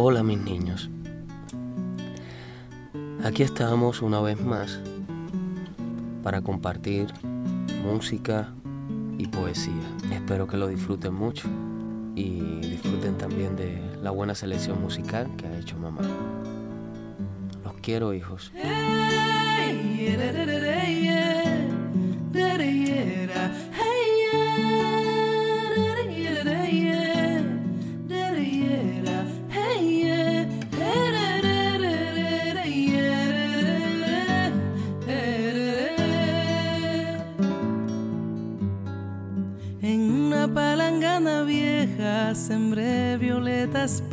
Hola mis niños. Aquí estamos una vez más para compartir música y poesía. Espero que lo disfruten mucho y disfruten también de la buena selección musical que ha hecho mamá. Los quiero hijos.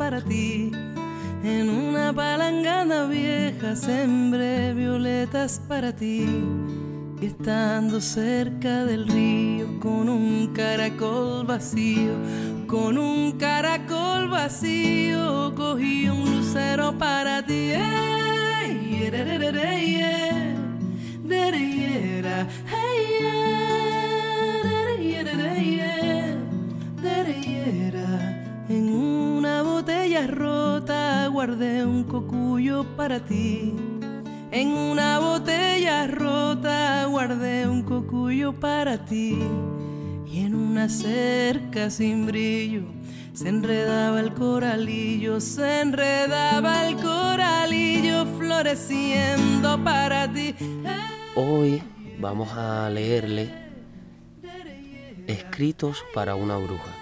Para ti. En una palangana vieja sembré violetas para ti. Estando cerca del río con un caracol vacío, con un caracol vacío, cogí un lucero para ti. Guardé un cocuyo para ti. En una botella rota guardé un cocuyo para ti. Y en una cerca sin brillo se enredaba el coralillo, se enredaba el coralillo floreciendo para ti. Hoy vamos a leerle Escritos para una bruja.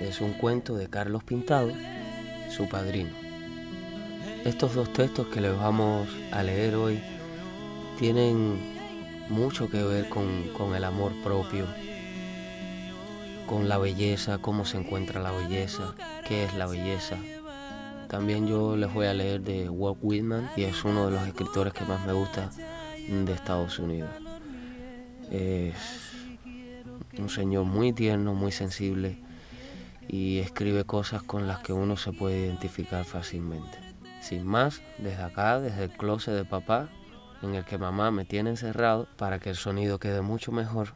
Es un cuento de Carlos Pintado, su padrino. Estos dos textos que les vamos a leer hoy tienen mucho que ver con, el amor propio, con la belleza, cómo se encuentra la belleza, qué es la belleza. También yo les voy a leer de Walt Whitman y es uno de los escritores que más me gusta de Estados Unidos. Es un señor muy tierno, muy sensible y escribe cosas con las que uno se puede identificar fácilmente. Sin más, desde acá, desde el closet de papá, en el que mamá me tiene encerrado, para que el sonido quede mucho mejor,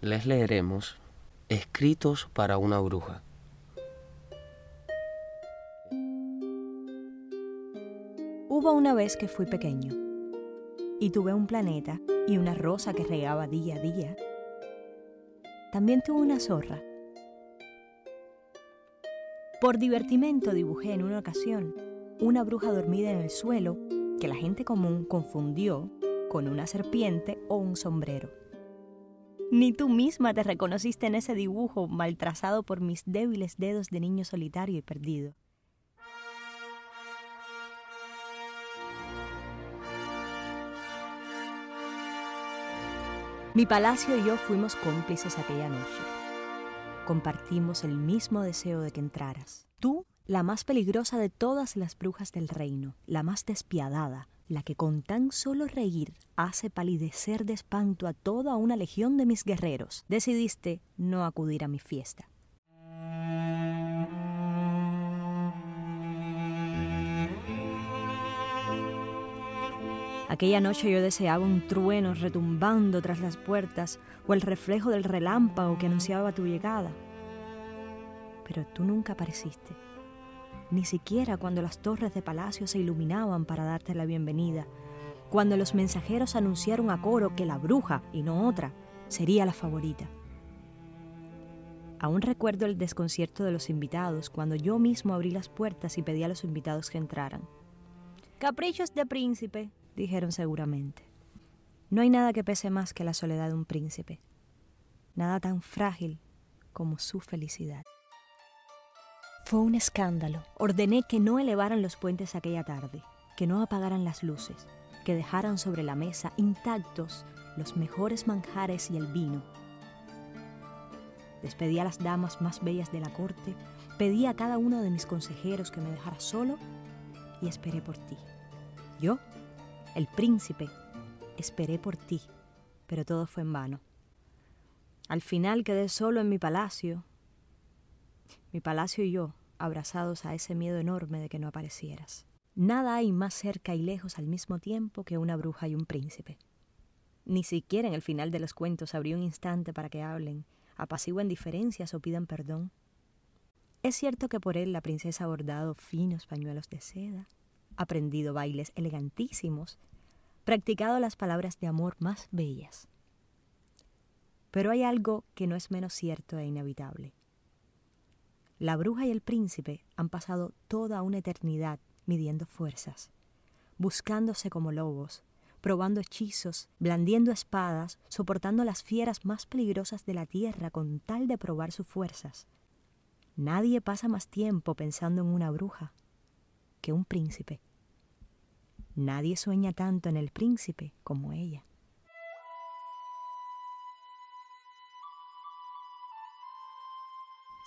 les leeremos Escritos para una bruja. Hubo una vez que fui pequeño y tuve un planeta y una rosa que regaba día a día. También tuve una zorra por divertimento dibujé en una ocasión una bruja dormida en el suelo que la gente común confundió con una serpiente o un sombrero. Ni tú misma te reconociste en ese dibujo mal trazado por mis débiles dedos de niño solitario y perdido. Mi palacio y yo fuimos cómplices aquella noche compartimos el mismo deseo de que entraras. Tú, la más peligrosa de todas las brujas del reino, la más despiadada, la que con tan solo reír hace palidecer de espanto a toda una legión de mis guerreros, decidiste no acudir a mi fiesta. Aquella noche yo deseaba un trueno retumbando tras las puertas o el reflejo del relámpago que anunciaba tu llegada. Pero tú nunca apareciste, ni siquiera cuando las torres de palacio se iluminaban para darte la bienvenida, cuando los mensajeros anunciaron a coro que la bruja, y no otra, sería la favorita. Aún recuerdo el desconcierto de los invitados cuando yo mismo abrí las puertas y pedí a los invitados que entraran. Caprichos de príncipe, dijeron seguramente. No hay nada que pese más que la soledad de un príncipe, nada tan frágil como su felicidad. Fue un escándalo. Ordené que no elevaran los puentes aquella tarde, que no apagaran las luces, que dejaran sobre la mesa intactos los mejores manjares y el vino. Despedí a las damas más bellas de la corte, pedí a cada uno de mis consejeros que me dejara solo y esperé por ti. Yo el príncipe, esperé por ti, pero todo fue en vano. Al final quedé solo en mi palacio, mi palacio y yo, abrazados a ese miedo enorme de que no aparecieras. Nada hay más cerca y lejos al mismo tiempo que una bruja y un príncipe. Ni siquiera en el final de los cuentos habría un instante para que hablen, apaciguen diferencias o pidan perdón. Es cierto que por él la princesa ha bordado finos pañuelos de seda, aprendido bailes elegantísimos, practicado las palabras de amor más bellas. Pero hay algo que no es menos cierto e inevitable. La bruja y el príncipe han pasado toda una eternidad midiendo fuerzas, buscándose como lobos, probando hechizos, blandiendo espadas, soportando las fieras más peligrosas de la tierra con tal de probar sus fuerzas. Nadie pasa más tiempo pensando en una bruja que un príncipe. Nadie sueña tanto en el príncipe como ella.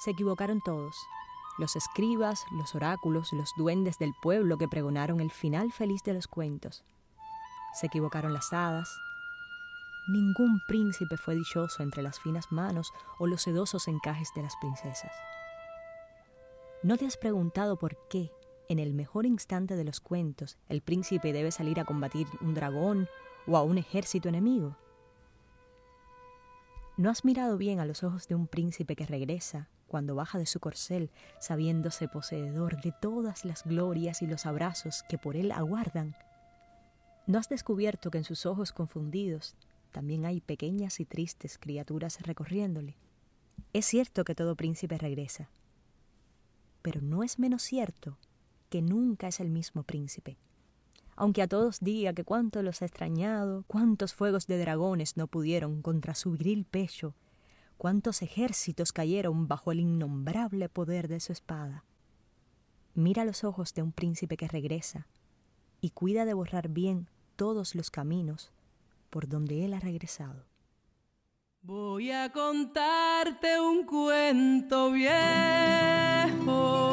Se equivocaron todos, los escribas, los oráculos, los duendes del pueblo que pregonaron el final feliz de los cuentos. Se equivocaron las hadas. Ningún príncipe fue dichoso entre las finas manos o los sedosos encajes de las princesas. ¿No te has preguntado por qué, en el mejor instante de los cuentos, el príncipe debe salir a combatir un dragón o a un ejército enemigo? ¿No has mirado bien a los ojos de un príncipe que regresa cuando baja de su corcel, sabiéndose poseedor de todas las glorias y los abrazos que por él aguardan? ¿No has descubierto que en sus ojos confundidos también hay pequeñas y tristes criaturas recorriéndole? Es cierto que todo príncipe regresa, pero no es menos cierto que nunca es el mismo príncipe. Aunque a todos diga que cuánto los ha extrañado, cuántos fuegos de dragones no pudieron contra su viril pecho, cuántos ejércitos cayeron bajo el innombrable poder de su espada. Mira los ojos de un príncipe que regresa y cuida de borrar bien todos los caminos por donde él ha regresado. Voy a contarte un cuento viejo.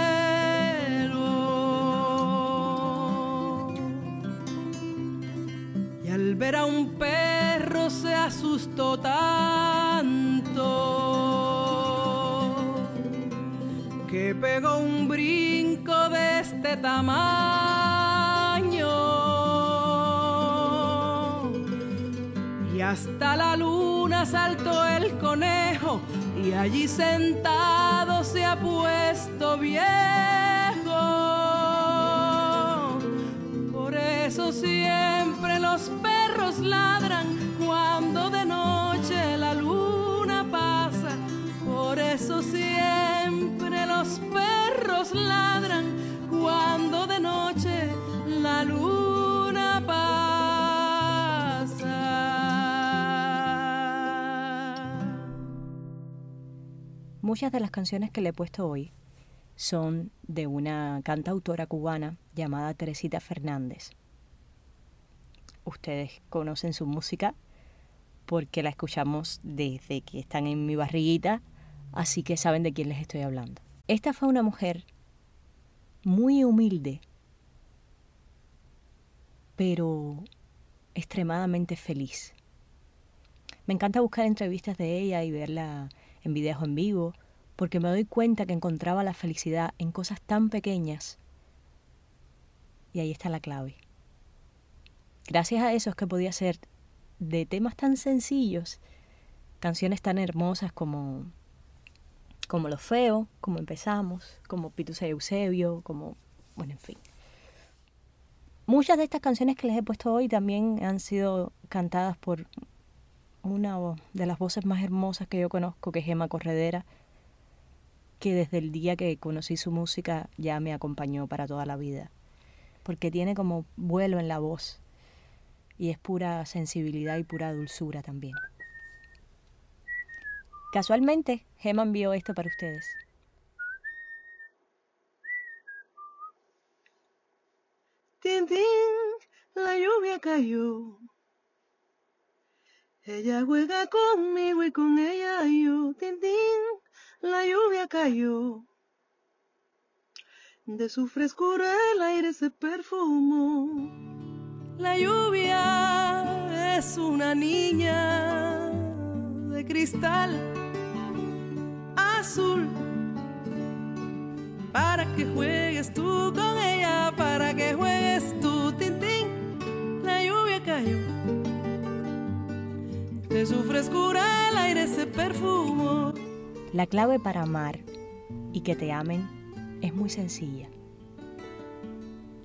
un perro se asustó tanto que pegó un brinco de este tamaño y hasta la luna saltó el conejo y allí sentado se ha puesto viejo. Eso siempre los perros ladran cuando de noche la luna pasa. Por eso siempre los perros ladran cuando de noche la luna pasa. Muchas de las canciones que le he puesto hoy son de una cantautora cubana llamada Teresita Fernández ustedes conocen su música porque la escuchamos desde que están en mi barriguita, así que saben de quién les estoy hablando. Esta fue una mujer muy humilde, pero extremadamente feliz. Me encanta buscar entrevistas de ella y verla en videos en vivo, porque me doy cuenta que encontraba la felicidad en cosas tan pequeñas. Y ahí está la clave. Gracias a eso es que podía hacer de temas tan sencillos canciones tan hermosas como como Lo Feo, como Empezamos, como Pitus Eusebio, como, bueno, en fin. Muchas de estas canciones que les he puesto hoy también han sido cantadas por una de las voces más hermosas que yo conozco, que es Emma Corredera, que desde el día que conocí su música ya me acompañó para toda la vida, porque tiene como vuelo en la voz y es pura sensibilidad y pura dulzura también. Casualmente, Gemma envió esto para ustedes. Tin, la lluvia cayó Ella juega conmigo y con ella yo, tin, la lluvia cayó. De su frescura el aire se perfumó. La lluvia es una niña de cristal azul para que juegues tú con ella, para que juegues tú, tin, la lluvia cayó. De su frescura el aire se perfumó. La clave para amar y que te amen es muy sencilla.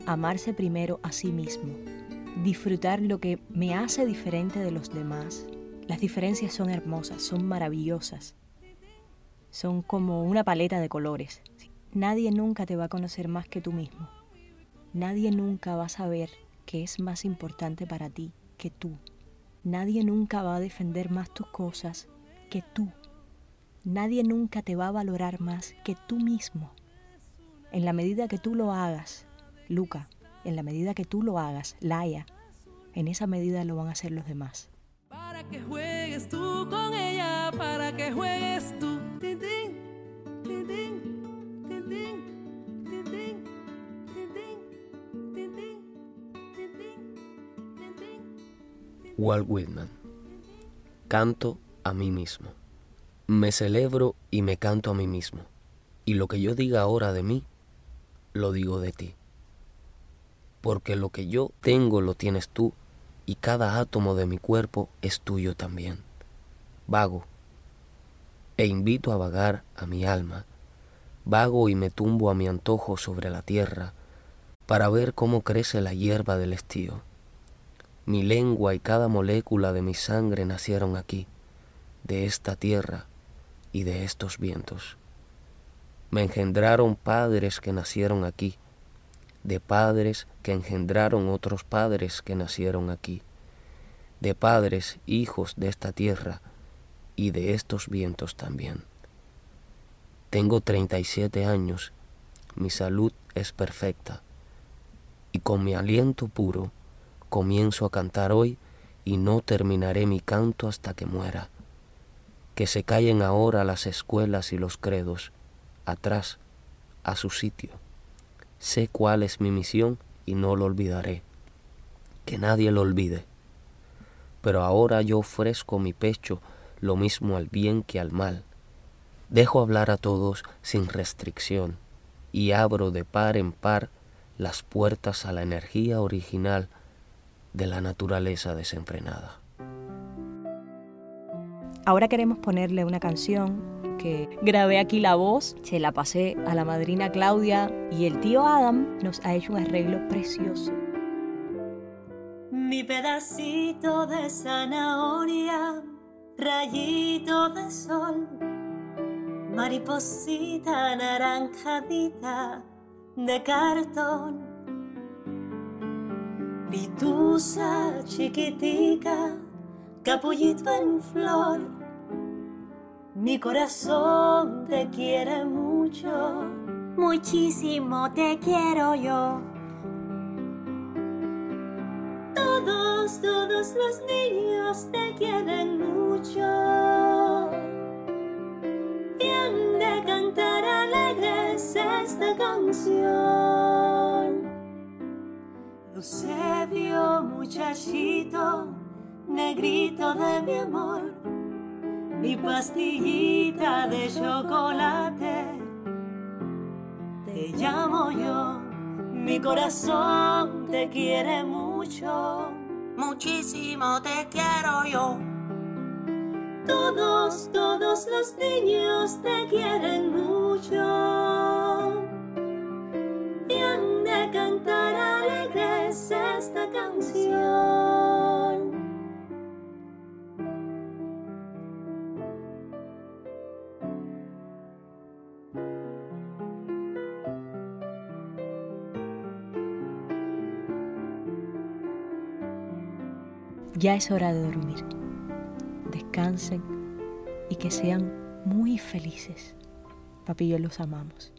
Amarse primero a sí mismo, disfrutar lo que me hace diferente de los demás. Las diferencias son hermosas, son maravillosas, son como una paleta de colores. Nadie nunca te va a conocer más que tú mismo. Nadie nunca va a saber qué es más importante para ti que tú. Nadie nunca va a defender más tus cosas que tú. Nadie nunca te va a valorar más que tú mismo. En la medida que tú lo hagas, Luca, en la medida que tú lo hagas, Laia, en esa medida lo van a hacer los demás. Para que juegues tú con ella, para que juegues tú. Walt Whitman. Canto a mí mismo. Me celebro y me canto a mí mismo. Y lo que yo diga ahora de mí, lo digo de ti. Porque lo que yo tengo lo tienes tú y cada átomo de mi cuerpo es tuyo también. Vago e invito a vagar a mi alma. Vago y me tumbo a mi antojo sobre la tierra para ver cómo crece la hierba del estío. Mi lengua y cada molécula de mi sangre nacieron aquí, de esta tierra, y de estos vientos. Me engendraron padres que nacieron aquí, de padres que engendraron otros padres que nacieron aquí, de padres hijos de esta tierra y de estos vientos también. Tengo 37 años, mi salud es perfecta, y con mi aliento puro comienzo a cantar hoy y no terminaré mi canto hasta que muera que se callen ahora las escuelas y los credos, atrás, a su sitio. Sé cuál es mi misión y no lo olvidaré. Que nadie lo olvide. Pero ahora yo ofrezco mi pecho lo mismo al bien que al mal. Dejo hablar a todos sin restricción y abro de par en par las puertas a la energía original de la naturaleza desenfrenada. Ahora queremos ponerle una canción grabé aquí la voz, se la pasé a la madrina Claudia y el tío Adam. Nos ha hecho un arreglo precioso. Mi pedacito de zanahoria, rayito de sol, mariposita naranjadita de cartón, pitusa chiquitica, capullito en flor mi corazón te quiere mucho, muchísimo te quiero yo. Todos, todos los niños te quieren mucho. Y han de cantar alegres esta canción. Eusebio, muchachito, negrito de mi amor mi pastillita de chocolate. Te llamo yo, mi corazón te quiere mucho, muchísimo te quiero yo. Todos, todos los niños te quieren mucho. Y han de cantar alegres esta canción. Ya es hora de dormir. Descansen y que sean muy felices. Papi, yo los amamos.